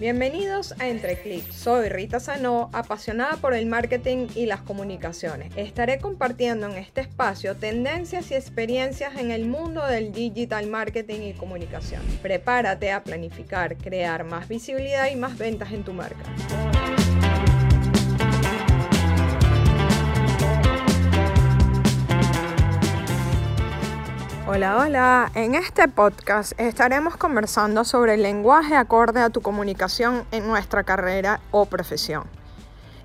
Bienvenidos a Entre Soy Rita Sanó, apasionada por el marketing y las comunicaciones. Estaré compartiendo en este espacio tendencias y experiencias en el mundo del digital marketing y comunicación. Prepárate a planificar, crear más visibilidad y más ventas en tu marca. Hola, hola. En este podcast estaremos conversando sobre el lenguaje acorde a tu comunicación en nuestra carrera o profesión.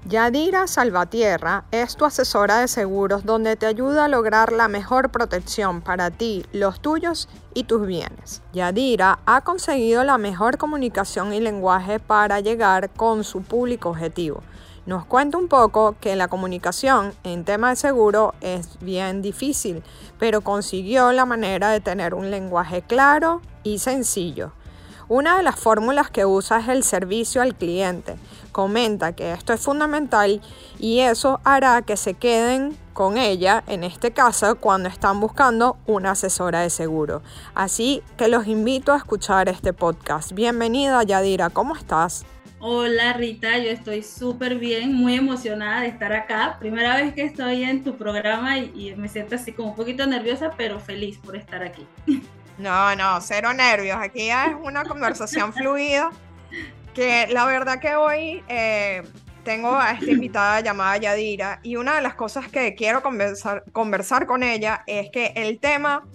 Yadira Salvatierra es tu asesora de seguros donde te ayuda a lograr la mejor protección para ti, los tuyos y tus bienes. Yadira ha conseguido la mejor comunicación y lenguaje para llegar con su público objetivo nos cuenta un poco que la comunicación en tema de seguro es bien difícil, pero consiguió la manera de tener un lenguaje claro y sencillo. Una de las fórmulas que usa es el servicio al cliente. Comenta que esto es fundamental y eso hará que se queden con ella, en este caso, cuando están buscando una asesora de seguro. Así que los invito a escuchar este podcast. Bienvenida Yadira, ¿cómo estás? Hola Rita, yo estoy súper bien, muy emocionada de estar acá. Primera vez que estoy en tu programa y, me siento así como un poquito nerviosa, pero feliz por estar aquí. No, no, cero nervios. Aquí es una conversación fluida. Que la verdad que hoy eh, tengo a esta invitada llamada Yadira y una de las cosas que quiero conversar, conversar con ella es que el tema,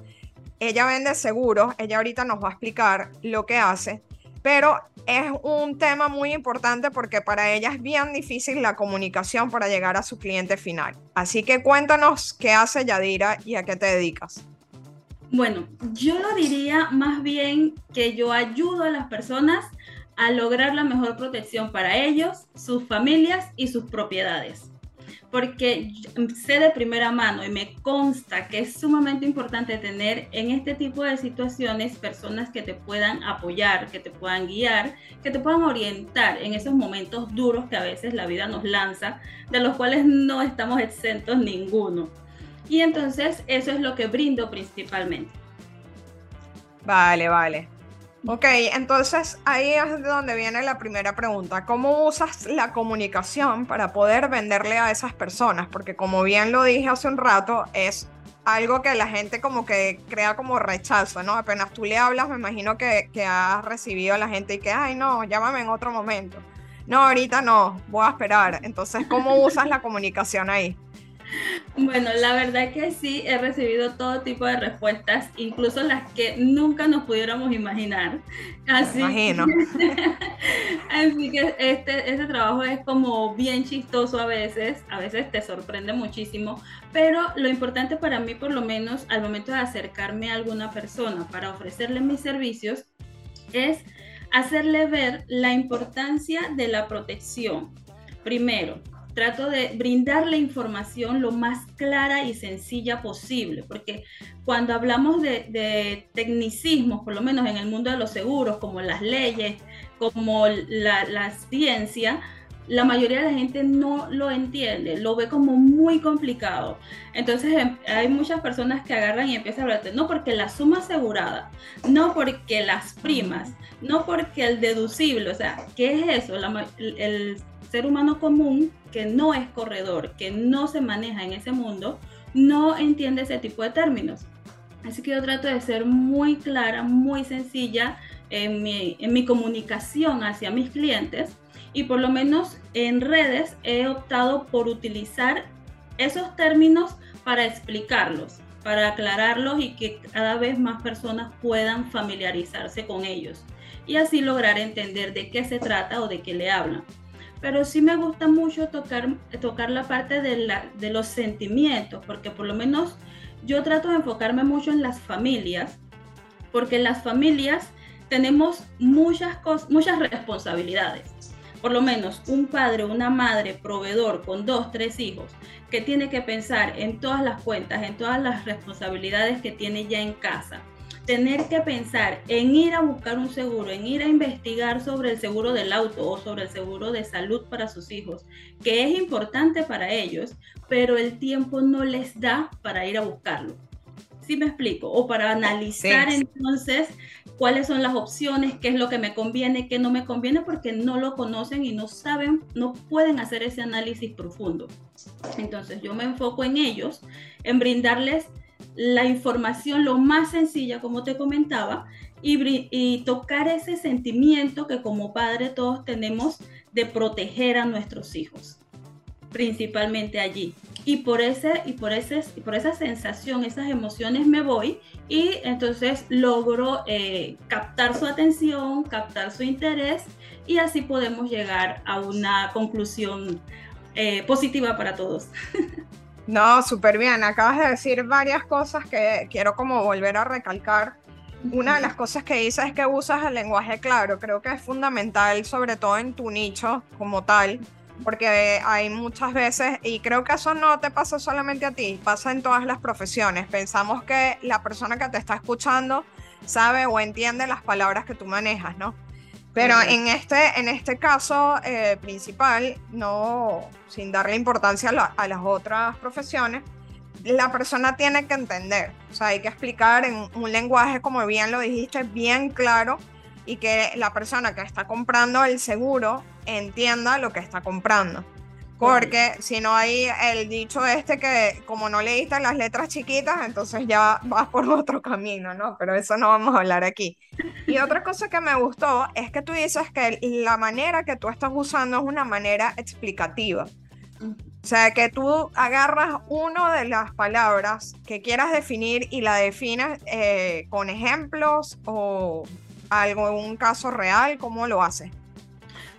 ella vende seguros, ella ahorita nos va a explicar lo que hace, pero es un tema muy importante porque para ella es bien difícil la comunicación para llegar a su cliente final. Así que cuéntanos qué hace Yadira y a qué te dedicas. Bueno, yo lo diría más bien que yo ayudo a las personas a lograr la mejor protección para ellos, sus familias y sus propiedades porque sé de primera mano y me consta que es sumamente importante tener en este tipo de situaciones personas que te puedan apoyar, que te puedan guiar, que te puedan orientar en esos momentos duros que a veces la vida nos lanza, de los cuales no estamos exentos ninguno. Y entonces eso es lo que brindo principalmente. Vale, vale. Ok, entonces ahí es donde viene la primera pregunta. ¿Cómo usas la comunicación para poder venderle a esas personas? Porque como bien lo dije hace un rato, es algo que la gente como que crea como rechazo, ¿no? Apenas tú le hablas, me imagino que, que has recibido a la gente y que, ay, no, llámame en otro momento. No, ahorita no, voy a esperar. Entonces, ¿cómo usas la comunicación ahí? Bueno, la verdad que sí, he recibido todo tipo de respuestas, incluso las que nunca nos pudiéramos imaginar. Así, Imagino. así que este, este trabajo es como bien chistoso a veces, a veces te sorprende muchísimo, pero lo importante para mí, por lo menos al momento de acercarme a alguna persona para ofrecerle mis servicios, es hacerle ver la importancia de la protección. Primero, trato de brindar la información lo más clara y sencilla posible, porque cuando hablamos de, tecnicismos, por lo menos en el mundo de los seguros, como las leyes, como la, ciencia, la mayoría de la gente no lo entiende, lo ve como muy complicado. Entonces em, hay muchas personas que agarran y empiezan a hablar, no porque la suma asegurada, no porque las primas, no porque el deducible, o sea, ¿qué es eso? el ser humano común que no es corredor, que no se maneja en ese mundo, no entiende ese tipo de términos. Así que yo trato de ser muy clara, muy sencilla en mi, en mi comunicación hacia mis clientes y por lo menos en redes he optado por utilizar esos términos para explicarlos, para aclararlos y que cada vez más personas puedan familiarizarse con ellos y así lograr entender de qué se trata o de qué le hablan pero sí me gusta mucho tocar, tocar la parte de, la, de los sentimientos, porque por lo menos yo trato de enfocarme mucho en las familias, porque las familias tenemos muchas, muchas responsabilidades. Por lo menos un padre, una madre, proveedor con dos, tres hijos, que tiene que pensar en todas las cuentas, en todas las responsabilidades que tiene ya en casa tener que pensar en ir a buscar un seguro, en ir a investigar sobre el seguro del auto o sobre el seguro de salud para sus hijos, que es importante para ellos, pero el tiempo no les da para ir a buscarlo. ¿Sí me explico? O para analizar entonces cuáles son las opciones, qué es lo que me conviene, qué no me conviene, porque no lo conocen y no saben, no pueden hacer ese análisis profundo. Entonces yo me enfoco en ellos, en brindarles la información lo más sencilla, como te comentaba, y, y, tocar ese sentimiento que como padre todos tenemos de proteger a nuestros hijos, principalmente allí. Y por, ese, y, por ese, y por esa sensación, esas emociones me voy y entonces logro eh, captar su atención, captar su interés y así podemos llegar a una conclusión eh, positiva para todos. No, súper bien. Acabas de decir varias cosas que quiero como volver a recalcar. Una de las cosas que dices es que usas el lenguaje claro. Creo que es fundamental, sobre todo en tu nicho como tal, porque hay muchas veces, y creo que eso no te pasa solamente a ti, pasa en todas las profesiones. Pensamos que la persona que te está escuchando sabe o entiende las palabras que tú manejas, ¿no? Pero en este, en este caso eh, principal, no, sin darle importancia a, las otras profesiones, la persona tiene que entender, o sea, hay que explicar en un lenguaje, como bien lo dijiste, bien claro y que la persona que está comprando el seguro entienda lo que está comprando. Porque si no hay el dicho este que como no leíste las letras chiquitas, entonces ya vas por otro camino, ¿no? Pero eso no vamos a hablar aquí. Y otra cosa que me gustó es que tú dices que la manera que tú estás usando es una manera explicativa. O sea, que tú agarras una de las palabras que quieras definir y la defines eh, con ejemplos o algún caso real, ¿cómo lo haces?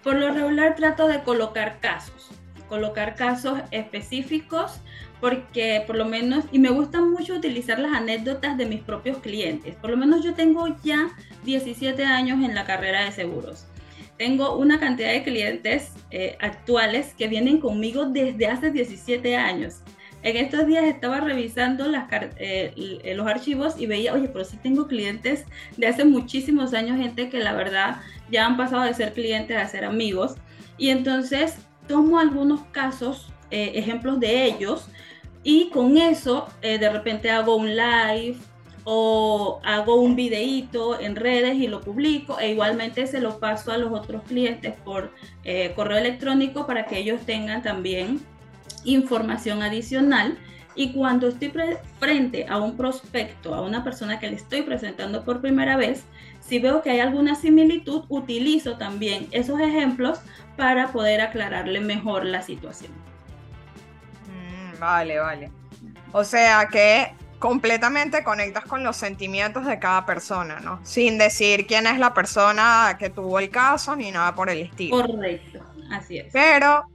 Por lo regular trato de colocar casos colocar casos específicos porque por lo menos, y me gusta mucho utilizar las anécdotas de mis propios clientes, por lo menos yo tengo ya 17 años en la carrera de seguros. Tengo una cantidad de clientes eh, actuales que vienen conmigo desde hace 17 años. En estos días estaba revisando las, eh, los archivos y veía, oye, pero sí tengo clientes de hace muchísimos años, gente que la verdad ya han pasado de ser clientes a ser amigos. Y entonces tomo algunos casos, eh, ejemplos de ellos, y con eso eh, de repente hago un live o hago un videíto en redes y lo publico e igualmente se lo paso a los otros clientes por eh, correo electrónico para que ellos tengan también información adicional y cuando estoy frente a un prospecto, a una persona que le estoy presentando por primera vez, si veo que hay alguna similitud, utilizo también esos ejemplos para poder aclararle mejor la situación. Mm, vale, vale. O sea que completamente conectas con los sentimientos de cada persona, ¿no? Sin decir quién es la persona que tuvo el caso ni nada por el estilo. Correcto, así es. Pero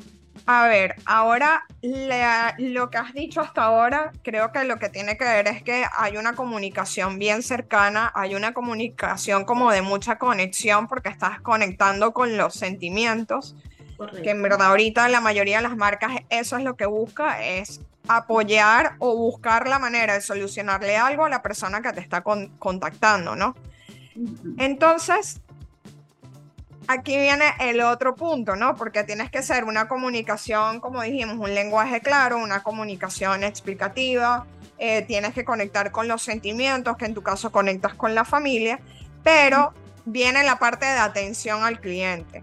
a ver, ahora lo que has dicho hasta ahora, creo que lo que tiene que ver es que hay una comunicación bien cercana, hay una comunicación como de mucha conexión porque estás conectando con los sentimientos, que en verdad ahorita la mayoría de las marcas eso es lo que busca, es apoyar o buscar la manera de solucionarle algo a la persona que te está contactando, ¿no? Entonces, aquí viene el otro punto, ¿no? Porque tienes que ser una comunicación, como dijimos, un lenguaje claro, una comunicación explicativa, eh, tienes que conectar con los sentimientos, que en tu caso conectas con la familia, pero viene la parte de atención al cliente.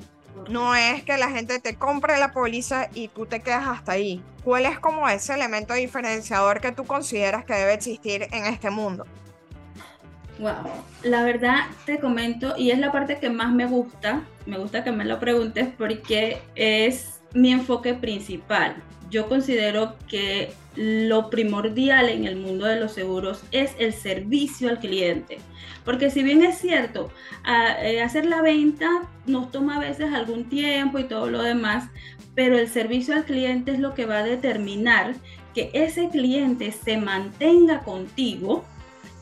No es que la gente te compre la póliza y tú te quedas hasta ahí. ¿Cuál es como ese elemento diferenciador que tú consideras que debe existir en este mundo? Wow, la verdad te comento y es la parte que más me gusta, me gusta que me lo preguntes porque es mi enfoque principal. Yo considero que lo primordial en el mundo de los seguros es el servicio al cliente. Porque si bien es cierto, eh, hacer la venta nos toma a veces algún tiempo y todo lo demás, pero el servicio al cliente es lo que va a determinar que ese cliente se mantenga contigo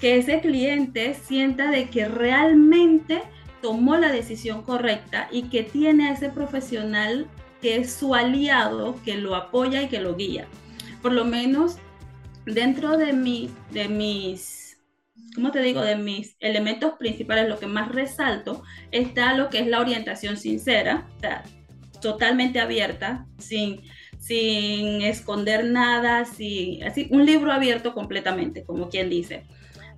que ese cliente sienta de que realmente tomó la decisión correcta y que tiene a ese profesional que es su aliado, que lo apoya y que lo guía. Por lo menos dentro de, mi, de mis, ¿cómo te digo? De mis elementos principales, lo que más resalto está lo que es la orientación sincera, totalmente abierta, sin, sin esconder nada, sin, así, un libro abierto completamente, como quien dice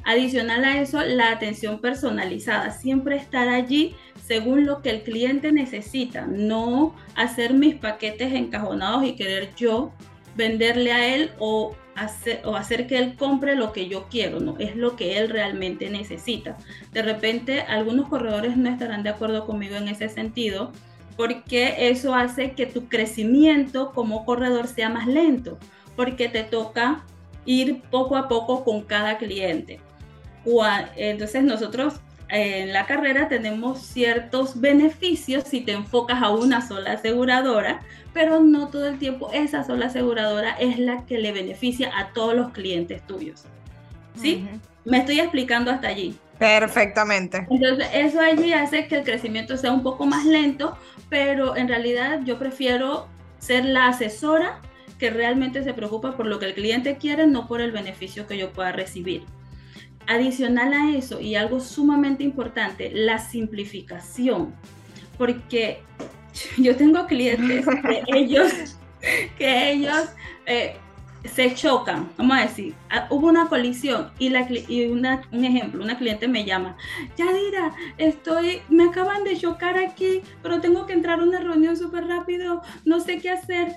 Adicional a eso, la atención personalizada, siempre estar allí según lo que el cliente necesita, no hacer mis paquetes encajonados y querer yo venderle a él o hacer, o hacer que él compre lo que yo quiero, no, es lo que él realmente necesita. De repente, algunos corredores no estarán de acuerdo conmigo en ese sentido, porque eso hace que tu crecimiento como corredor sea más lento, porque te toca ir poco a poco con cada cliente. Entonces nosotros en la carrera tenemos ciertos beneficios si te enfocas a una sola aseguradora, pero no todo el tiempo esa sola aseguradora es la que le beneficia a todos los clientes tuyos. ¿Sí? Me estoy explicando hasta allí. Perfectamente. Entonces, eso allí hace que el crecimiento sea un poco más lento, pero en realidad yo prefiero ser la asesora que realmente se preocupa por lo que el cliente quiere, no por el beneficio que yo pueda recibir. Adicional a eso, y algo sumamente importante, la simplificación, porque yo tengo clientes que ellos, que ellos eh, se chocan, vamos a decir, ah, hubo una colisión y, la, y una, un ejemplo, una cliente me llama, Yadira, estoy, me acaban de chocar aquí, pero tengo que entrar a una reunión súper rápido, no sé qué hacer,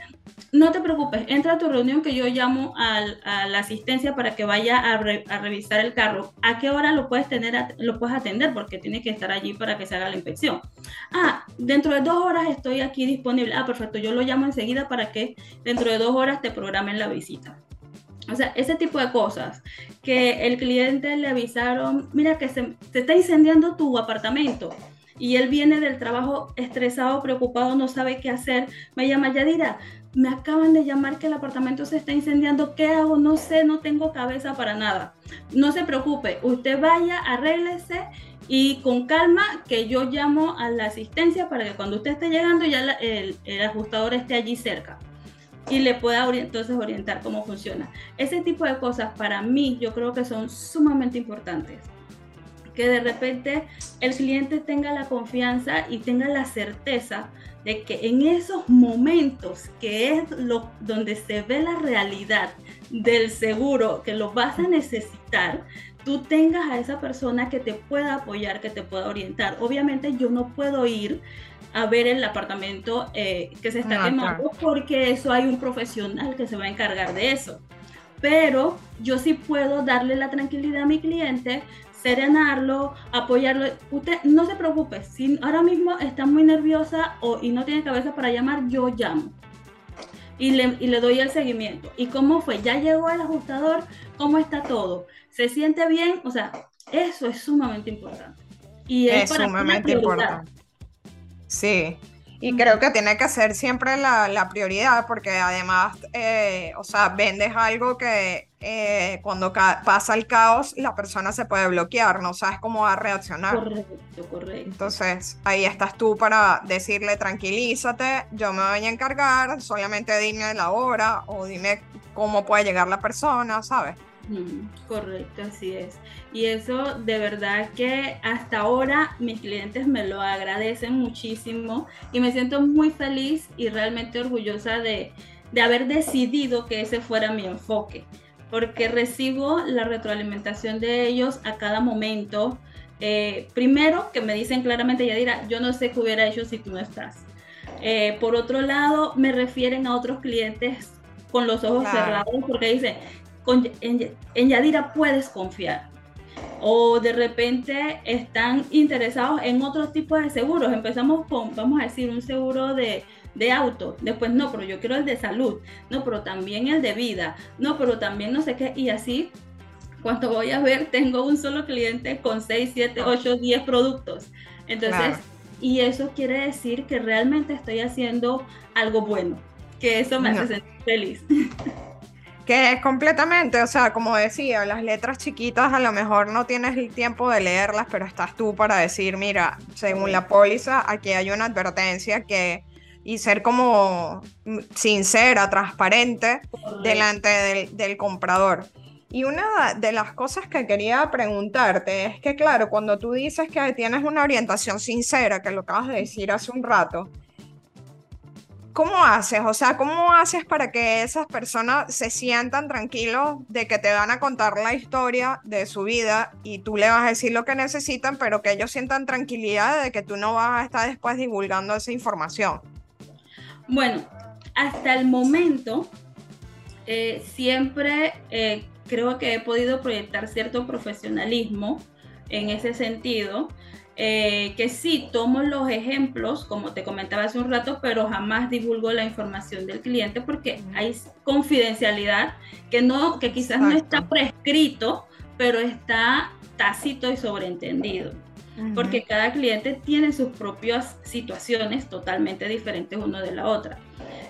no te preocupes, entra a tu reunión que yo llamo a, la asistencia para que vaya a, revisar el carro. ¿A qué hora lo puedes tener, lo puedes atender? Porque tiene que estar allí para que se haga la inspección. Ah, dentro de dos horas estoy aquí disponible. Ah, perfecto, yo lo llamo enseguida para que dentro de dos horas te programen la visita. O sea, ese tipo de cosas que el cliente le avisaron, mira que se está incendiando tu apartamento y él viene del trabajo estresado, preocupado, no sabe qué hacer, me llama Yadira, me acaban de llamar que el apartamento se está incendiando, ¿qué hago? No sé, no tengo cabeza para nada. No se preocupe, usted vaya, arréglese y con calma que yo llamo a la asistencia para que cuando usted esté llegando ya el, el, ajustador esté allí cerca y le pueda entonces orientar cómo funciona. Ese tipo de cosas para mí yo creo que son sumamente importantes que de repente el cliente tenga la confianza y tenga la certeza de que en esos momentos que es lo donde se ve la realidad del seguro que lo vas a necesitar, tú tengas a esa persona que te pueda apoyar, que te pueda orientar. Obviamente yo no puedo ir a ver el apartamento eh, que se está quemando porque eso hay un profesional que se va a encargar de eso. Pero yo sí puedo darle la tranquilidad a mi cliente serenarlo, apoyarlo. Usted no se preocupe, si ahora mismo está muy nerviosa o, y no tiene cabeza para llamar, yo llamo. Y le, y le doy el seguimiento. ¿Y cómo fue? ¿Ya llegó el ajustador? ¿Cómo está todo? ¿Se siente bien? O sea, eso es sumamente importante. Y es, sumamente importante. Sí, y creo que tiene que ser siempre la, prioridad porque además, eh, o sea, vendes algo que eh, cuando pasa el caos la persona se puede bloquear, no sabes cómo va a reaccionar. Correcto, correcto. Entonces, ahí estás tú para decirle tranquilízate, yo me voy a encargar, solamente dime la hora o dime cómo puede llegar la persona, ¿sabes? Correcto, así es. Y eso de verdad que hasta ahora mis clientes me lo agradecen muchísimo y me siento muy feliz y realmente orgullosa de, haber decidido que ese fuera mi enfoque, porque recibo la retroalimentación de ellos a cada momento. Eh, primero, que me dicen claramente, Yadira, yo no sé qué hubiera hecho si tú no estás. Eh, por otro lado, me refieren a otros clientes con los ojos cerrados porque dicen, en, Yadira puedes confiar. O de repente están interesados en otros tipos de seguros. Empezamos con, vamos a decir, un seguro de, de auto. Después, no, pero yo quiero el de salud. No, pero también el de vida. No, pero también no sé qué. Y así, cuando voy a ver, tengo un solo cliente con 6, 7, 8, 10 productos. Entonces, y eso quiere decir que realmente estoy haciendo algo bueno. Que eso me hace sentir feliz. Que es completamente, o sea, como decía, las letras chiquitas a lo mejor no tienes el tiempo de leerlas, pero estás tú para decir, mira, según la póliza, aquí hay una advertencia que y ser como sincera, transparente delante del, del, comprador. Y una de las cosas que quería preguntarte es que, claro, cuando tú dices que tienes una orientación sincera, que lo acabas de decir hace un rato, ¿cómo haces? O sea, ¿cómo haces para que esas personas se sientan tranquilos de que te van a contar la historia de su vida y tú le vas a decir lo que necesitan, pero que ellos sientan tranquilidad de que tú no vas a estar después divulgando esa información? Bueno, hasta el momento eh, siempre eh, creo que he podido proyectar cierto profesionalismo en ese sentido. Eh, que sí, tomo los ejemplos, como te comentaba hace un rato, pero jamás divulgo la información del cliente porque hay confidencialidad que, no, que quizás no está prescrito, pero está tácito y sobreentendido. Porque cada cliente tiene sus propias situaciones totalmente diferentes uno de la otra.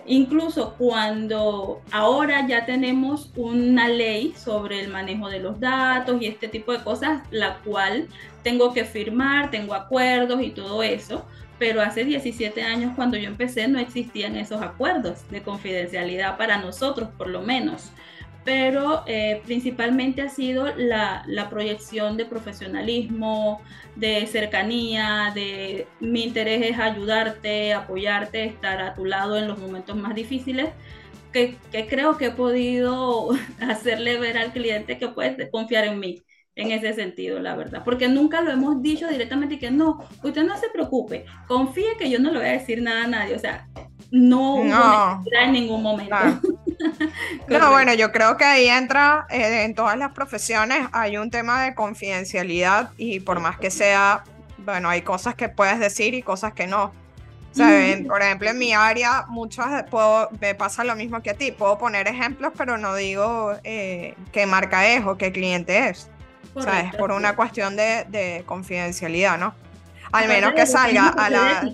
Incluso cuando ahora ya tenemos una ley sobre el manejo de los datos y este tipo de cosas, la cual tengo que firmar, tengo acuerdos y todo eso, pero hace 17 años cuando yo empecé no existían esos acuerdos de confidencialidad para nosotros por lo menos pero eh, principalmente ha sido la, la, proyección de profesionalismo, de cercanía, de mi interés es ayudarte, apoyarte, estar a tu lado en los momentos más difíciles, que, que creo que he podido hacerle ver al cliente que puede confiar en mí en ese sentido, la verdad, porque nunca lo hemos dicho directamente que no, usted no se preocupe, confíe que yo no le voy a decir nada a nadie, o sea, no, no. en ningún momento. no, bueno, yo creo que ahí entra, eh, en todas las profesiones hay un tema de confidencialidad y por más que sea, bueno, hay cosas que puedes decir y cosas que no. por ejemplo, en mi área muchas puedo, me pasa lo mismo que a ti, puedo poner ejemplos, pero no digo eh, qué marca es o qué cliente es. ¿Sabes? Por una cuestión de, de confidencialidad, ¿no? Al menos que salga a la...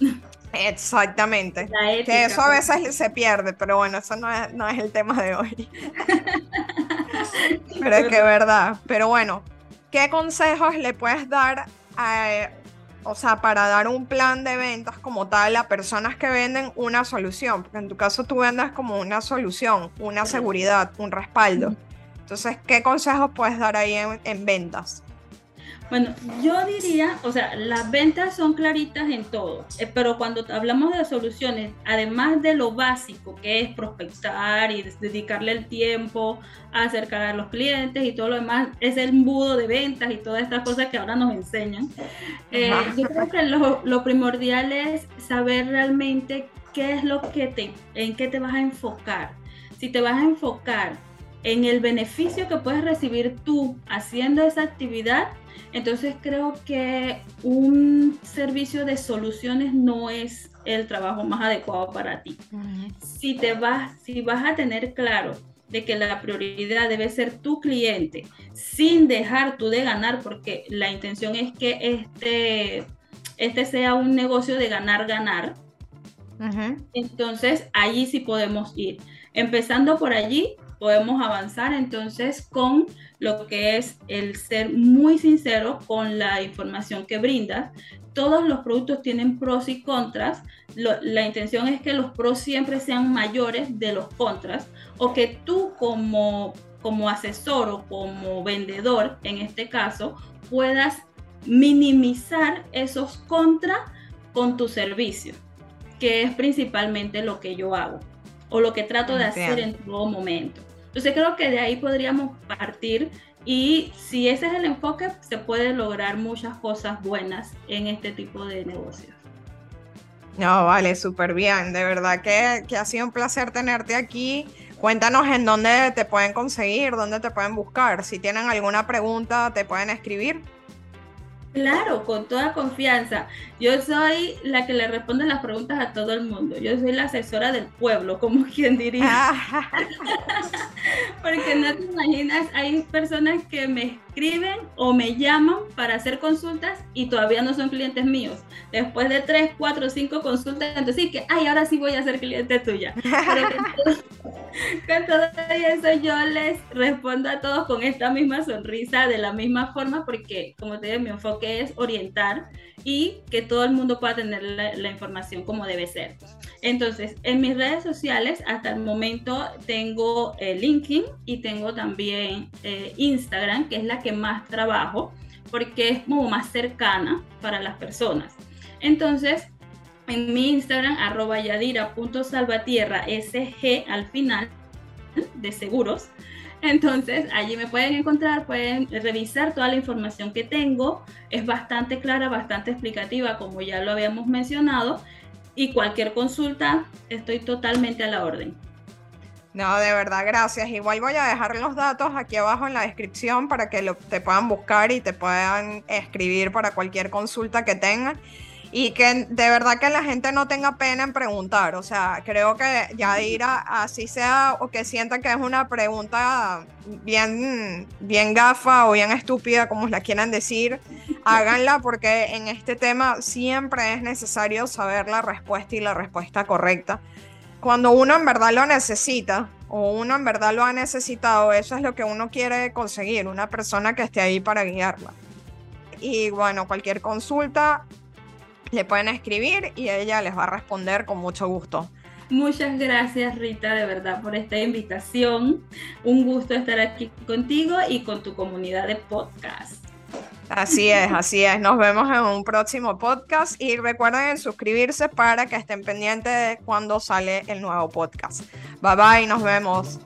Exactamente. que eso a pues. veces se pierde, pero bueno, eso no es, no es el tema de hoy. pero es que es verdad. Pero bueno, ¿qué consejos le puedes dar a, o sea, para dar un plan de ventas como tal a personas que venden una solución? Porque en tu caso tú vendas como una solución, una seguridad, un respaldo. Entonces, ¿qué consejos puedes dar ahí en ventas? Bueno, yo diría, o sea, las ventas son claritas en todo, eh, pero cuando hablamos de soluciones, además de lo básico que es prospectar y dedicarle el tiempo a acercar a los clientes y todo lo demás, es el embudo de ventas y todas estas cosas que ahora nos enseñan. Eh, yo creo que lo, lo primordial es saber realmente qué es lo que te, en qué te vas a enfocar. Si te vas a enfocar en el beneficio que puedes recibir tú haciendo esa actividad, entonces creo que un servicio de soluciones no es el trabajo más adecuado para ti. Si te vas, si vas a tener claro de que la prioridad debe ser tu cliente, sin dejar tú de ganar, porque la intención es que este, este sea un negocio de ganar, ganar. Entonces, allí sí podemos ir. Empezando por allí, podemos avanzar entonces con lo que es el ser muy sincero con la información que brindas. Todos los productos tienen pros y contras. la intención es que los pros siempre sean mayores de los contras o que tú como, como asesor o como vendedor, en este caso, puedas minimizar esos contras con tu servicio, que es principalmente lo que yo hago o lo que trato de hacer en todo momento. Entonces creo que de ahí podríamos partir y si ese es el enfoque, se puede lograr muchas cosas buenas en este tipo de negocios. No, vale, súper bien. De verdad que, que ha sido un placer tenerte aquí. Cuéntanos en dónde te pueden conseguir, dónde te pueden buscar. Si tienen alguna pregunta, te pueden escribir. Claro, con toda confianza. Yo soy la que le responde las preguntas a todo el mundo. Yo soy la asesora del pueblo, como quien diría. Porque no te imaginas, hay personas que me escriben o me llaman para hacer consultas y todavía no son clientes míos. Después de tres, cuatro, cinco consultas, entonces sí que, ay, ahora sí voy a ser cliente tuya. Pero con todo eso yo les respondo a todos con esta misma sonrisa, de la misma forma, porque como te digo, mi enfoque es orientar y que todo el mundo pueda tener la, información como debe ser. Entonces, en mis redes sociales, hasta el momento tengo eh, LinkedIn y tengo también eh, Instagram, que es la que más trabajo, porque es como más cercana para las personas. Entonces, en mi Instagram, arroba yadira.salvatierra, SG al final, de seguros. Entonces, allí me pueden encontrar, pueden revisar toda la información que tengo. Es bastante clara, bastante explicativa, como ya lo habíamos mencionado. Y cualquier consulta, estoy totalmente a la orden. No, de verdad, gracias. Igual voy a dejar los datos aquí abajo en la descripción para que lo, te puedan buscar y te puedan escribir para cualquier consulta que tengan y que de verdad que la gente no tenga pena en preguntar. O sea, creo que ya Yadira, así sea o que sienta que es una pregunta bien, bien gafa o bien estúpida, como la quieran decir, háganla porque en este tema siempre es necesario saber la respuesta y la respuesta correcta. Cuando uno en verdad lo necesita o uno en verdad lo ha necesitado, eso es lo que uno quiere conseguir, una persona que esté ahí para guiarla. Y bueno, cualquier consulta, le pueden escribir y ella les va a responder con mucho gusto. Muchas gracias Rita, de verdad, por esta invitación. Un gusto estar aquí contigo y con tu comunidad de podcast. Así es, así es. Nos vemos en un próximo podcast y recuerden suscribirse para que estén pendientes de cuando sale el nuevo podcast. Bye bye, nos vemos.